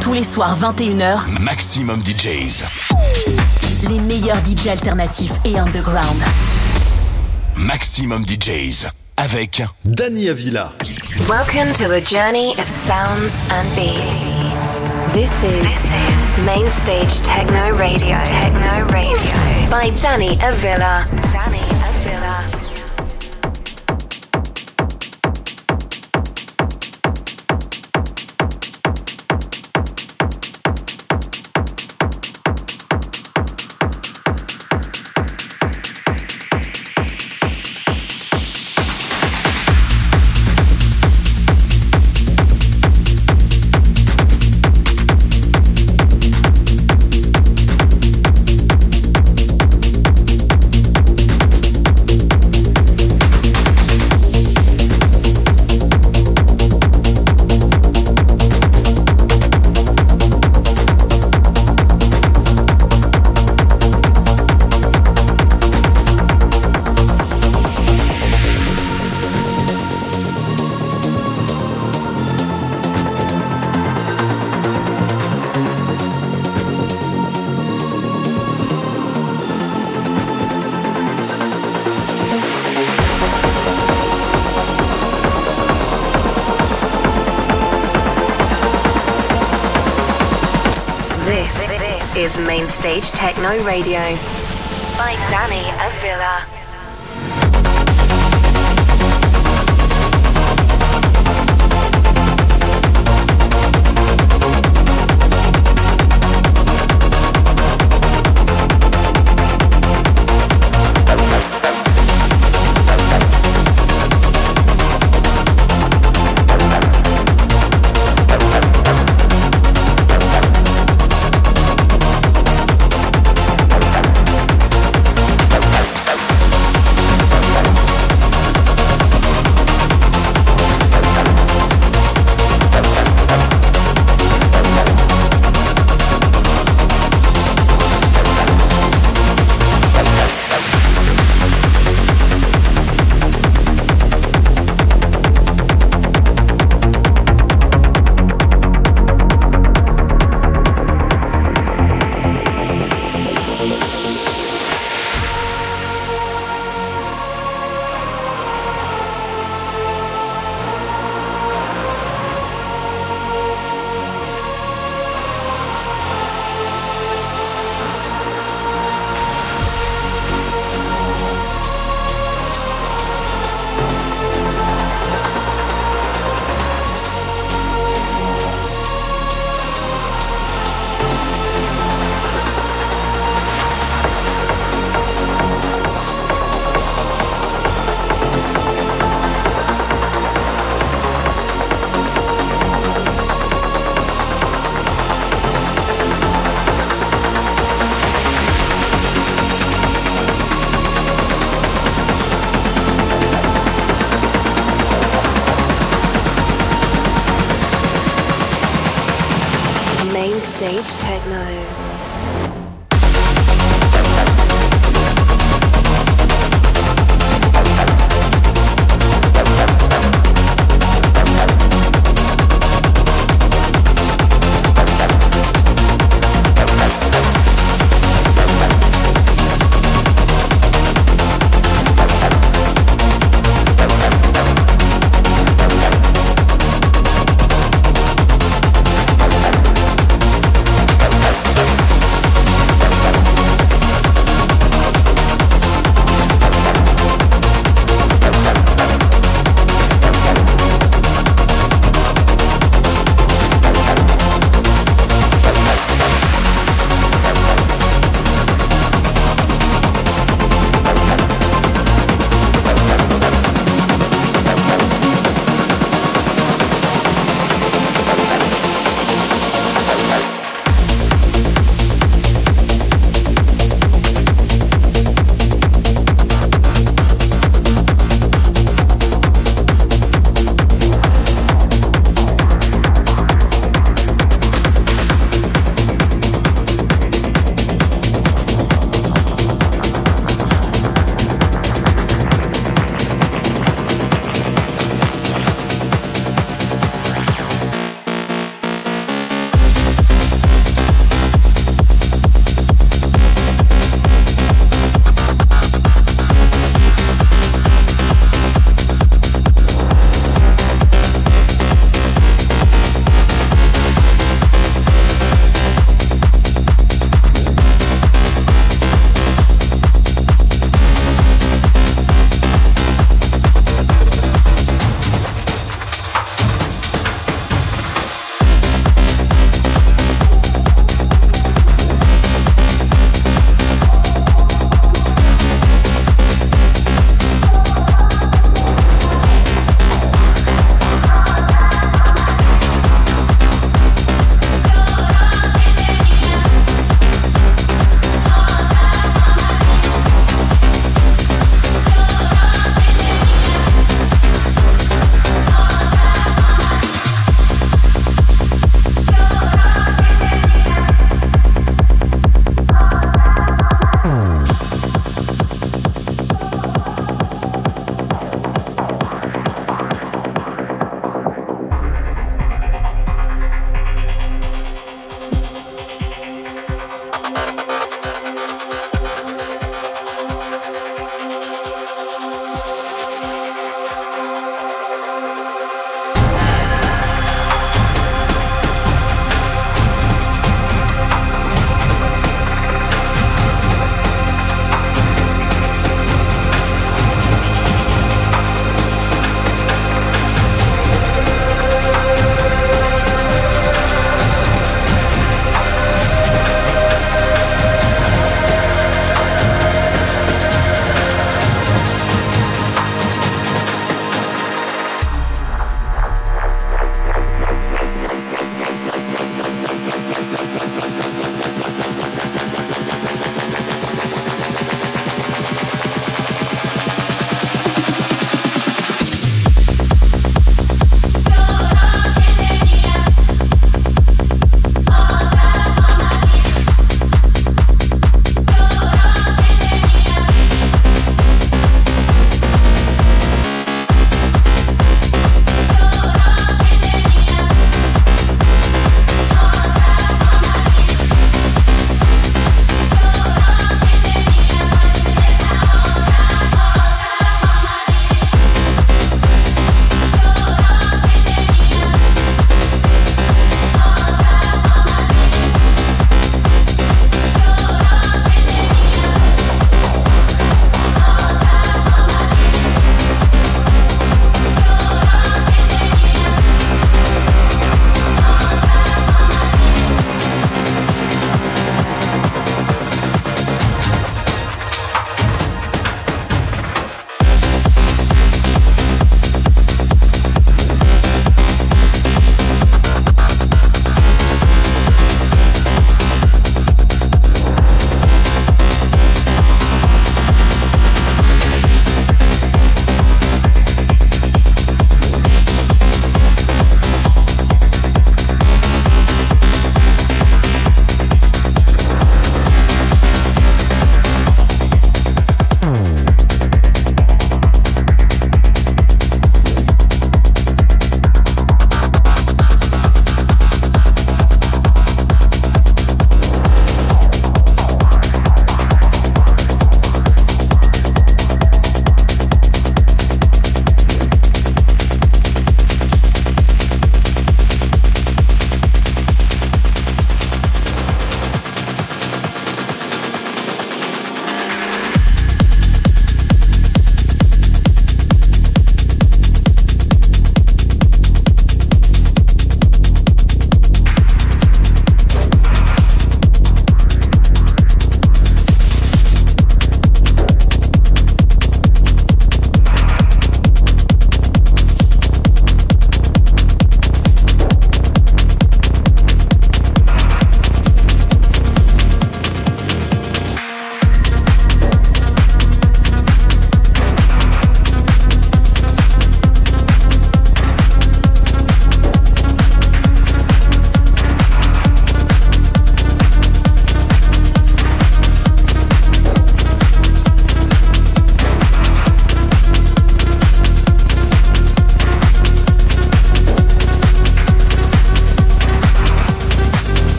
Tous les soirs 21h, Maximum DJs. Les meilleurs DJs alternatifs et underground. Maximum DJs avec Danny Avila. Welcome to a journey of sounds and beats. This is, this is Main Stage Techno Radio. Techno Radio by Danny Avila. Danny Techno Radio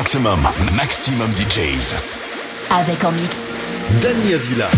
Maximum, maximum DJs. Avec en mix. Dania Villa.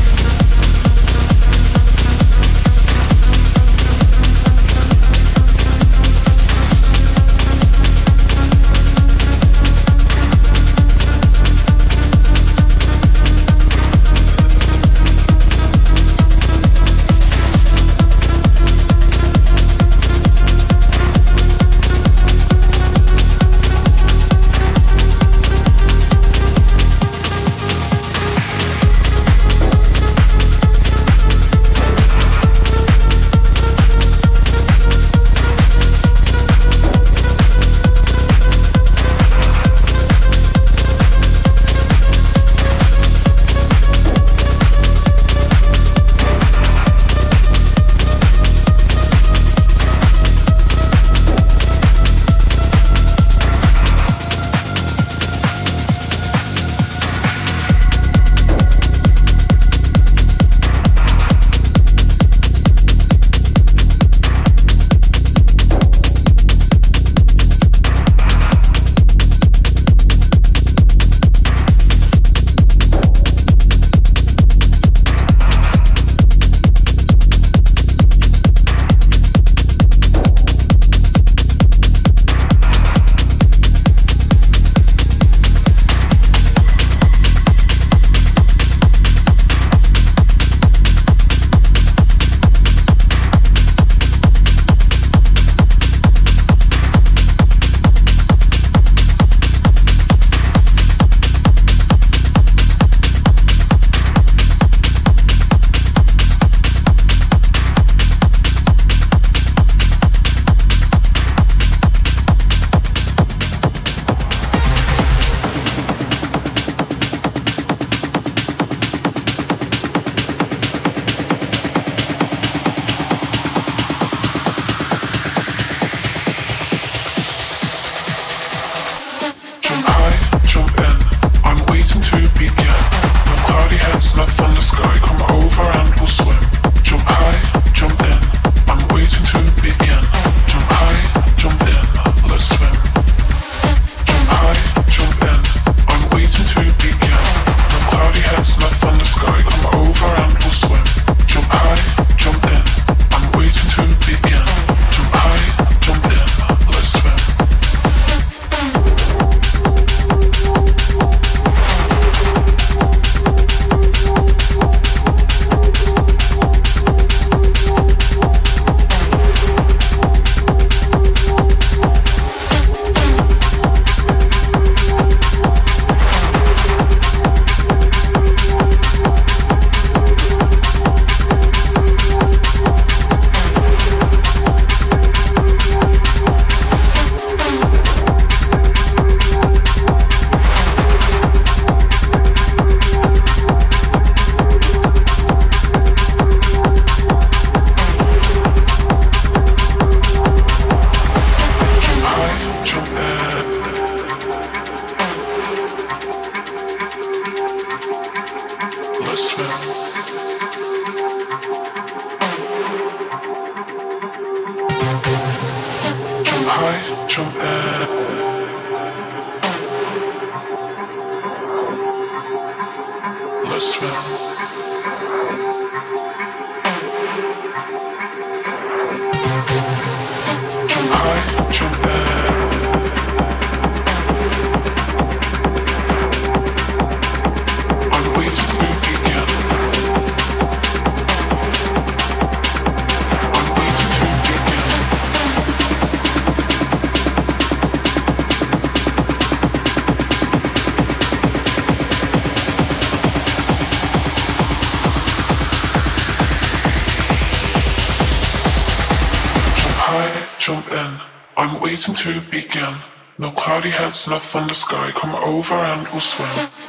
Heads on the sky. Come over and we'll swim.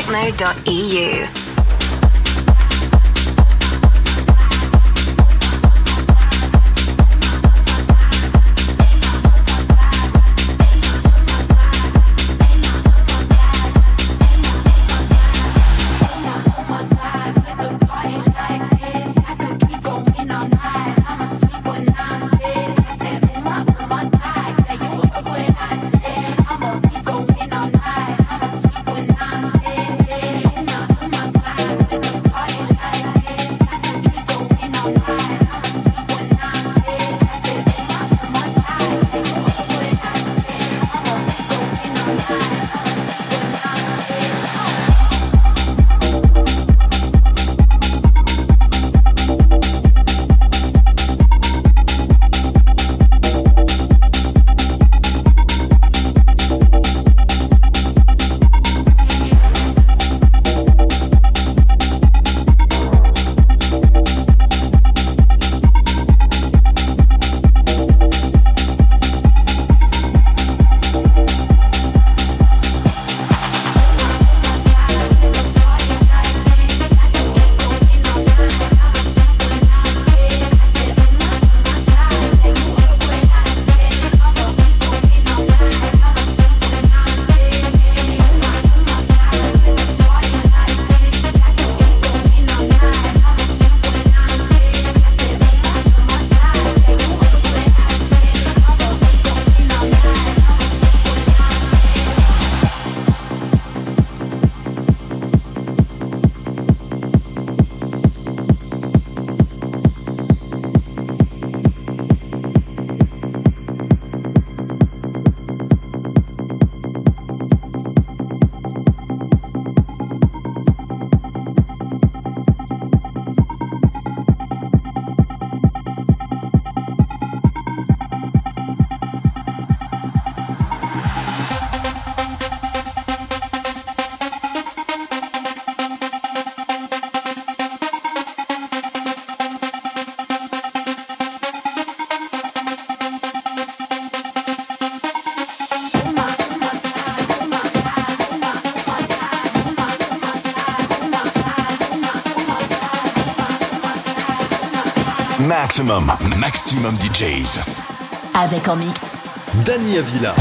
techno.com. maximum, maximum DJs. Avec en mix. Dani Avila.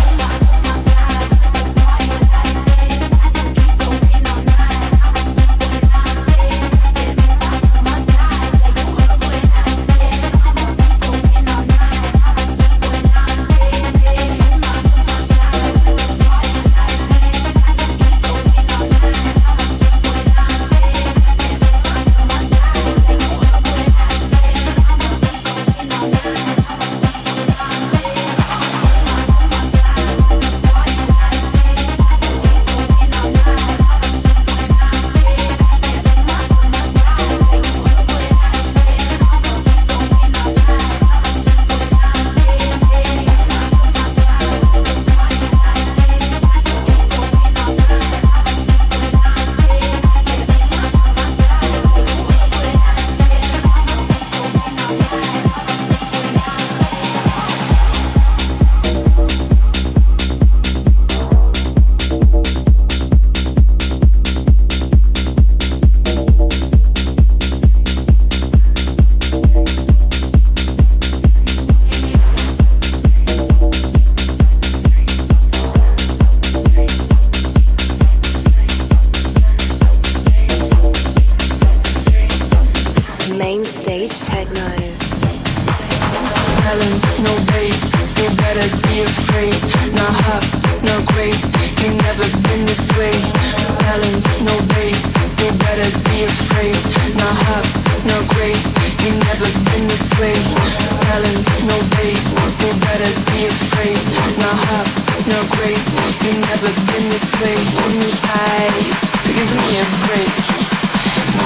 main stage techno. Balance, no race, you better be afraid. Not hot, not great, you never been this way. Balance, no race, you better be afraid. Not hot, not great, you never been this way. Balance, no race, you better be afraid. Not hot, not great, you never been this way. Give me eyes, give me a break.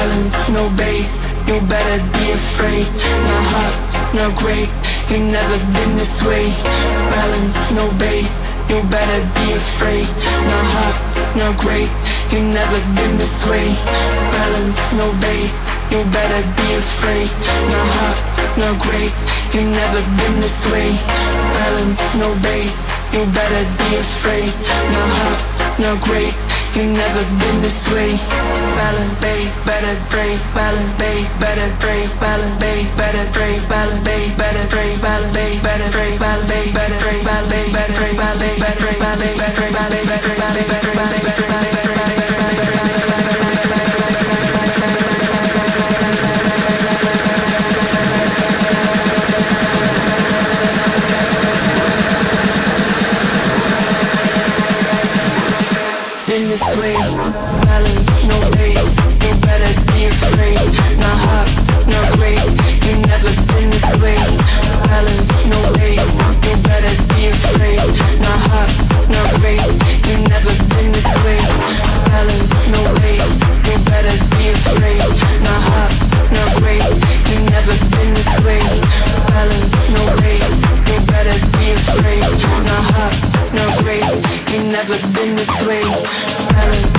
Balance, no bass. You better be afraid. Not hot, not great. You never been this way. Balance, no bass. You better be afraid. Not hot, not great. You never been this way. Balance, no bass. You better be afraid. Not hot, not great. You never been this way. Balance, no bass. You better be afraid. Not hot, not great. You've never been this way. Violent bass, better break. Violent bass, better break. Violent bass, better break. Violent bass, better break. Violent bass, better break. Violent bass, better break. Violent bass, better break. Violent bass, better break. Violent bass, better break. Violent bass, better break. Violent bass, better break. Violent bass, better break. Violent bass, better break. but been this way.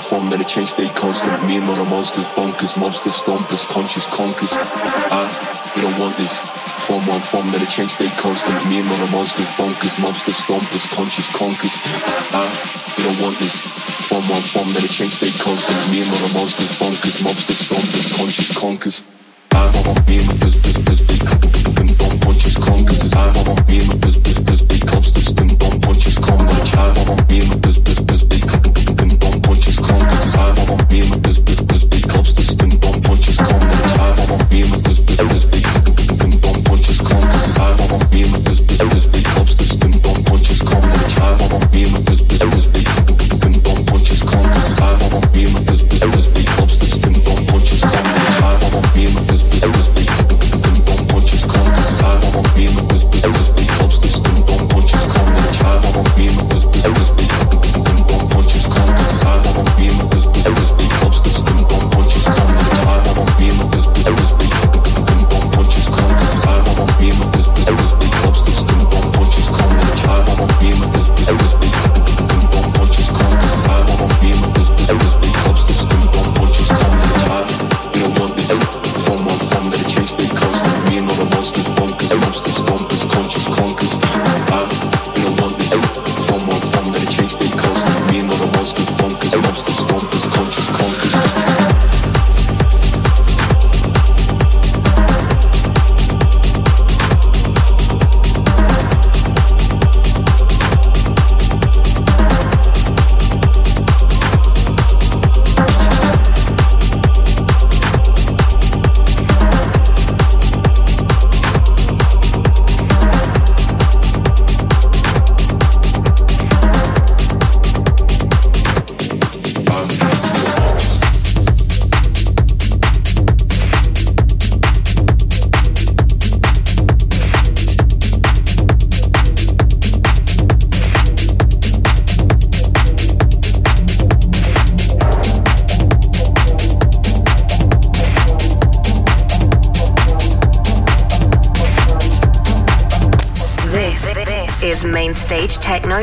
transform, then it change, stay constant. Me and all the monsters, bonkers, monsters, stompers, conscious, conkers. Ah, we don't want this. Form one form, then it change, stay constant. Me and all the monsters, bonkers, monsters, stompers, conscious, conkers. Ah, we don't want this. Form one form, then it change, stay constant. Me and all the monsters, bonkers, monsters, stompers, conscious, conkers. Ah, me and my monsters, buzz, buzz, big, bomb, conscious, conkers. Ah, me and my monsters. buzz, buzz, big, constant, bomb, conscious, conkers. Ah, me and my buzz,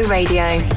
Radio.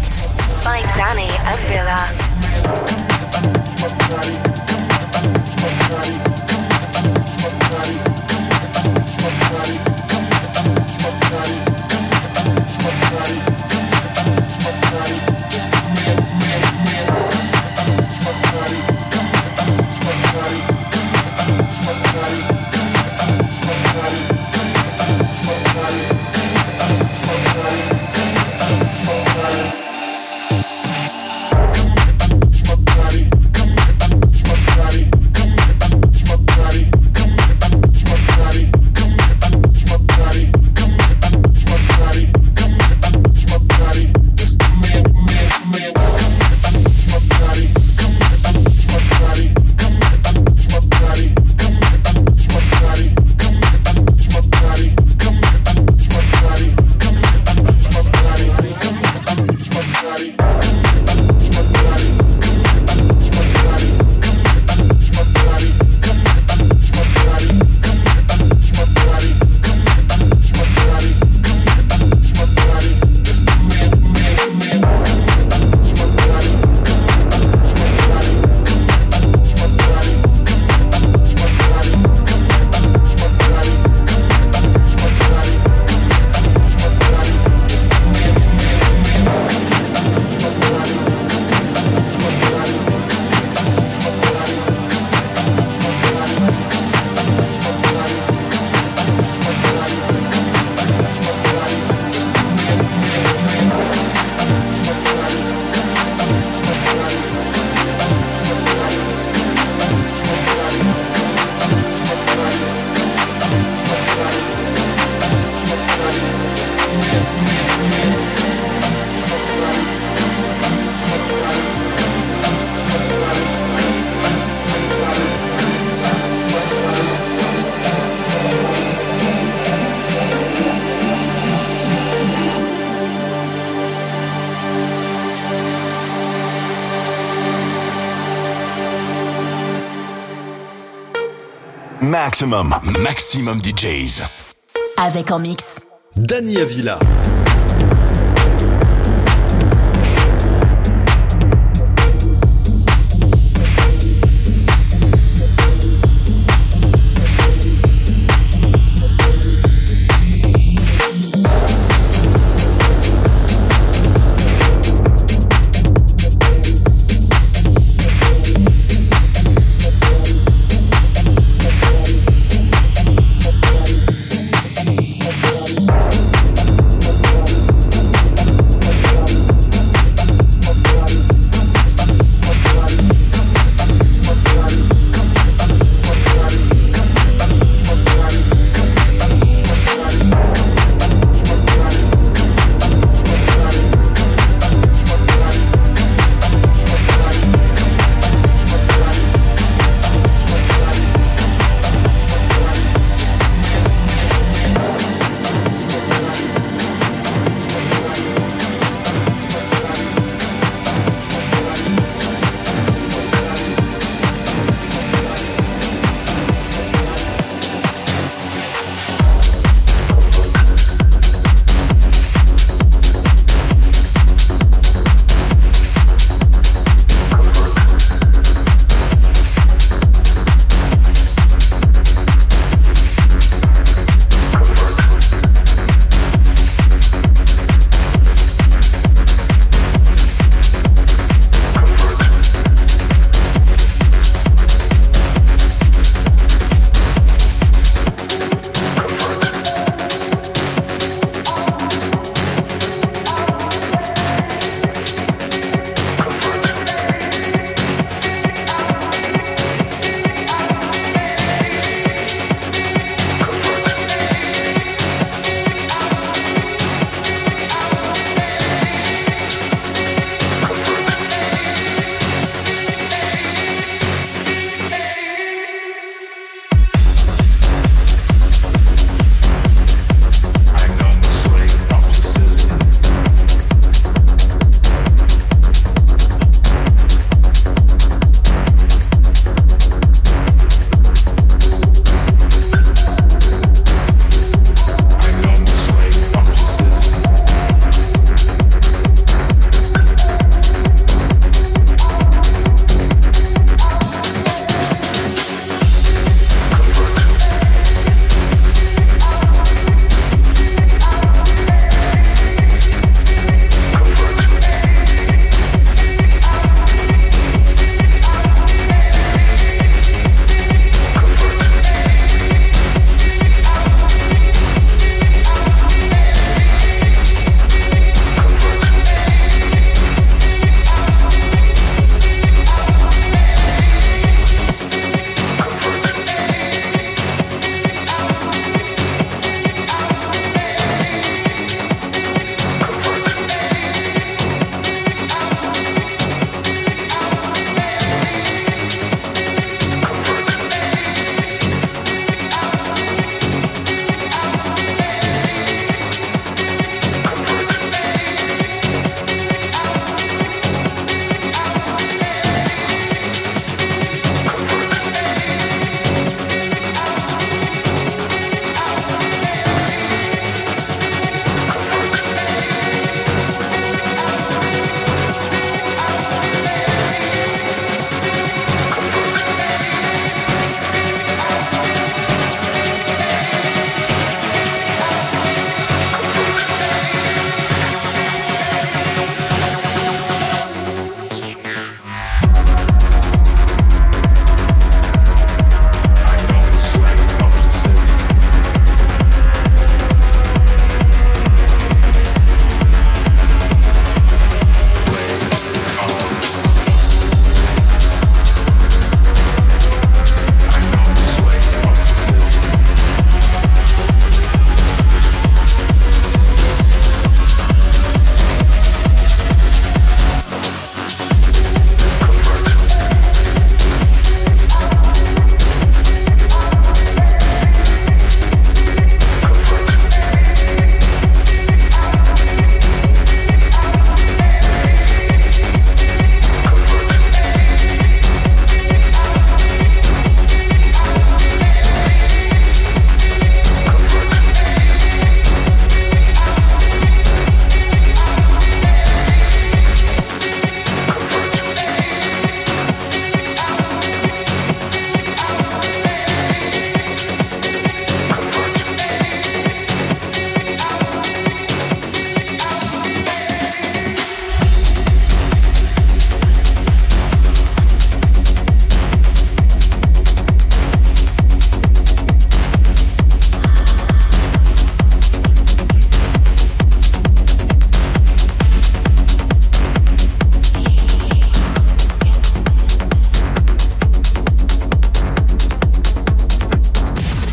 Maximum, Maximum DJs. Avec en mix. Dani Avila.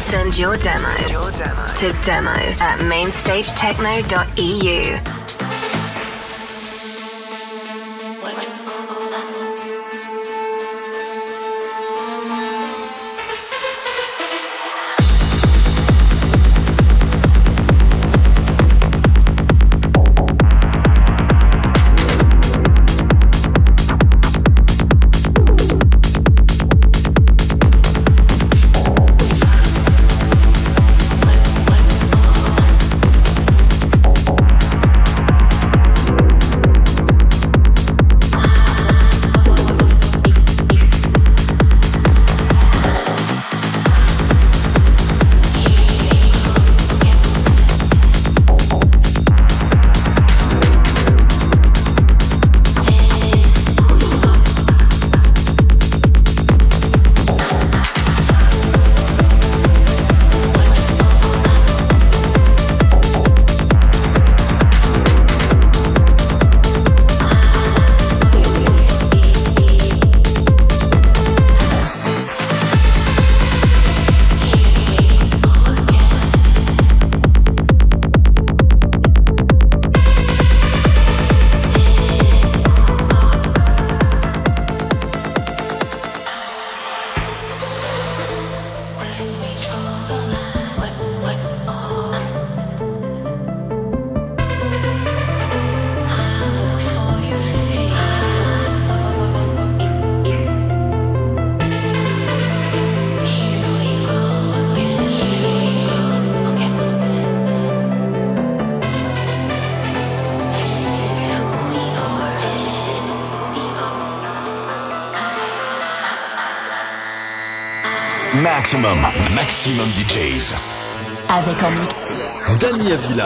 Send your demo, to demo at mainstagetechno.eu. Maximum, maximum DJs. Avec en mix. Dani Avila.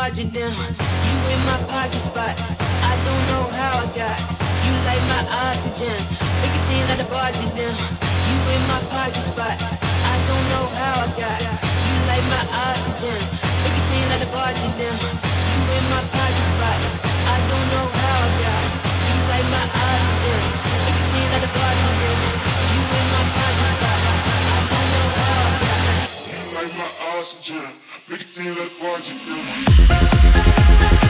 Barging down. You in my pocket spot. I don't know how I got you like my oxygen. Make it seem like the barging down. You in my party spot. I don't know how I got you like my oxygen. Make it seem like the barging down. You in my party spot. I don't know how I got you like my oxygen. Make it seem like the barging down. You in my party spot. I don't know how I got You like my oxygen. Seem like what you do.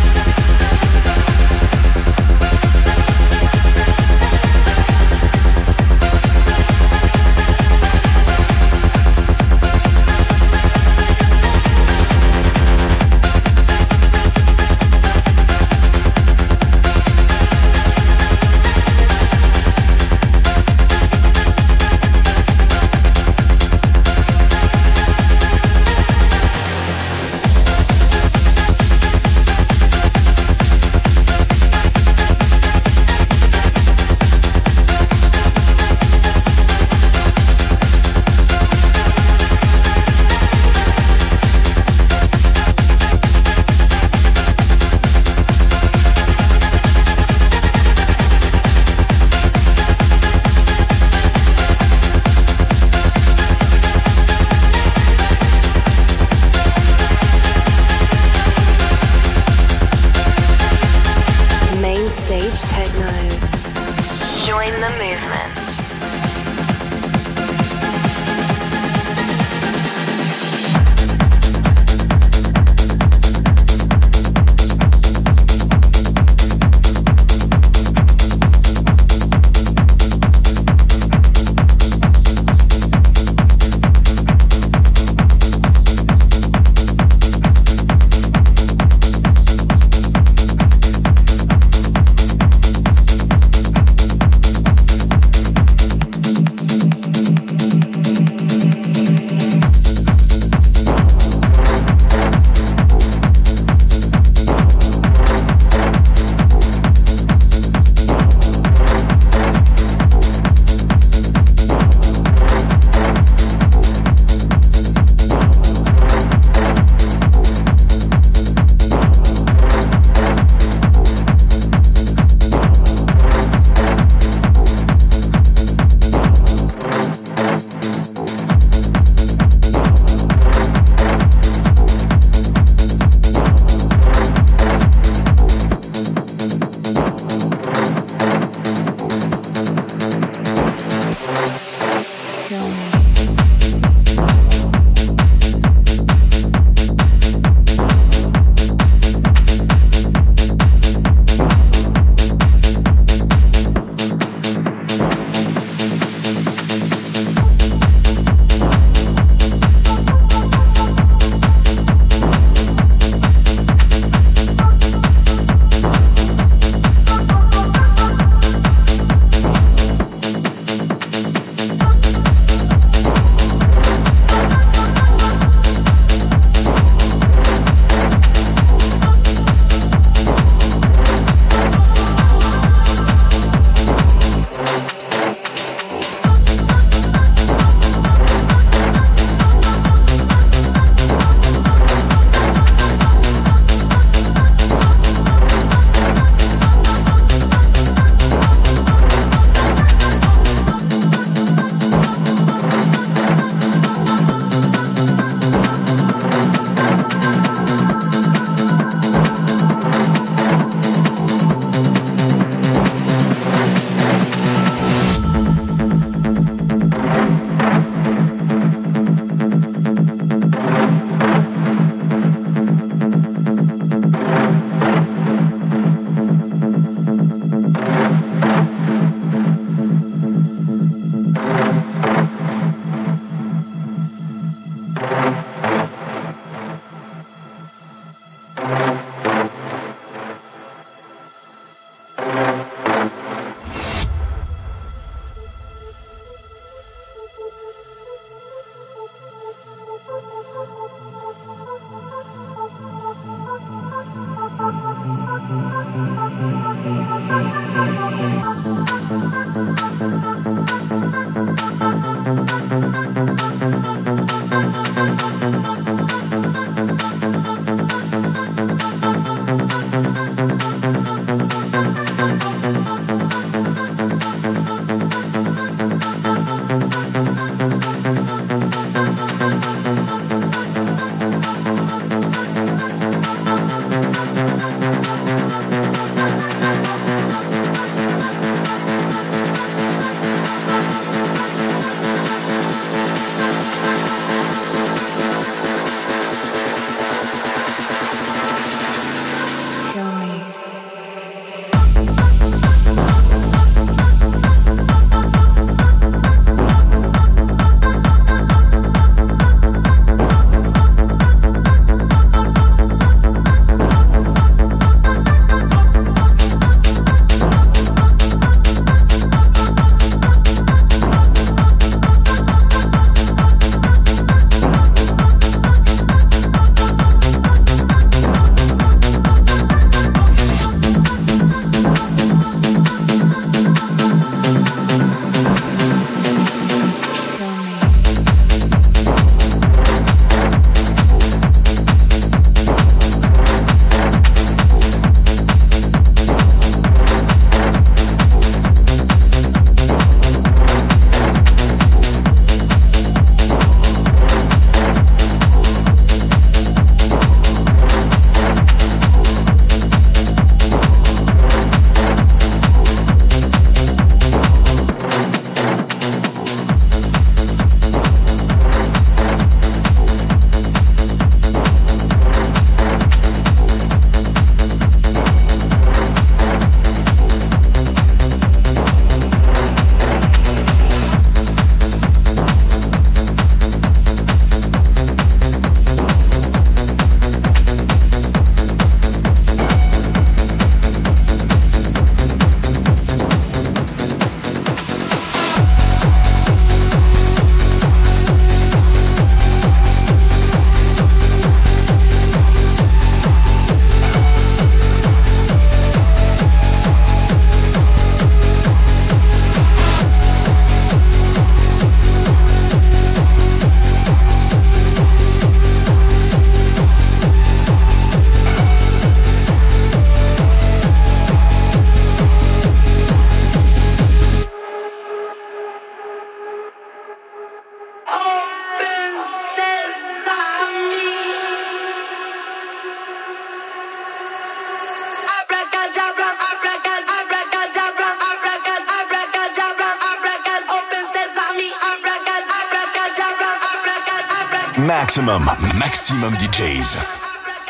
Maximum, maximum DJs.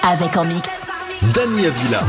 Avec en mix. Dani Avila.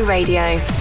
Radio.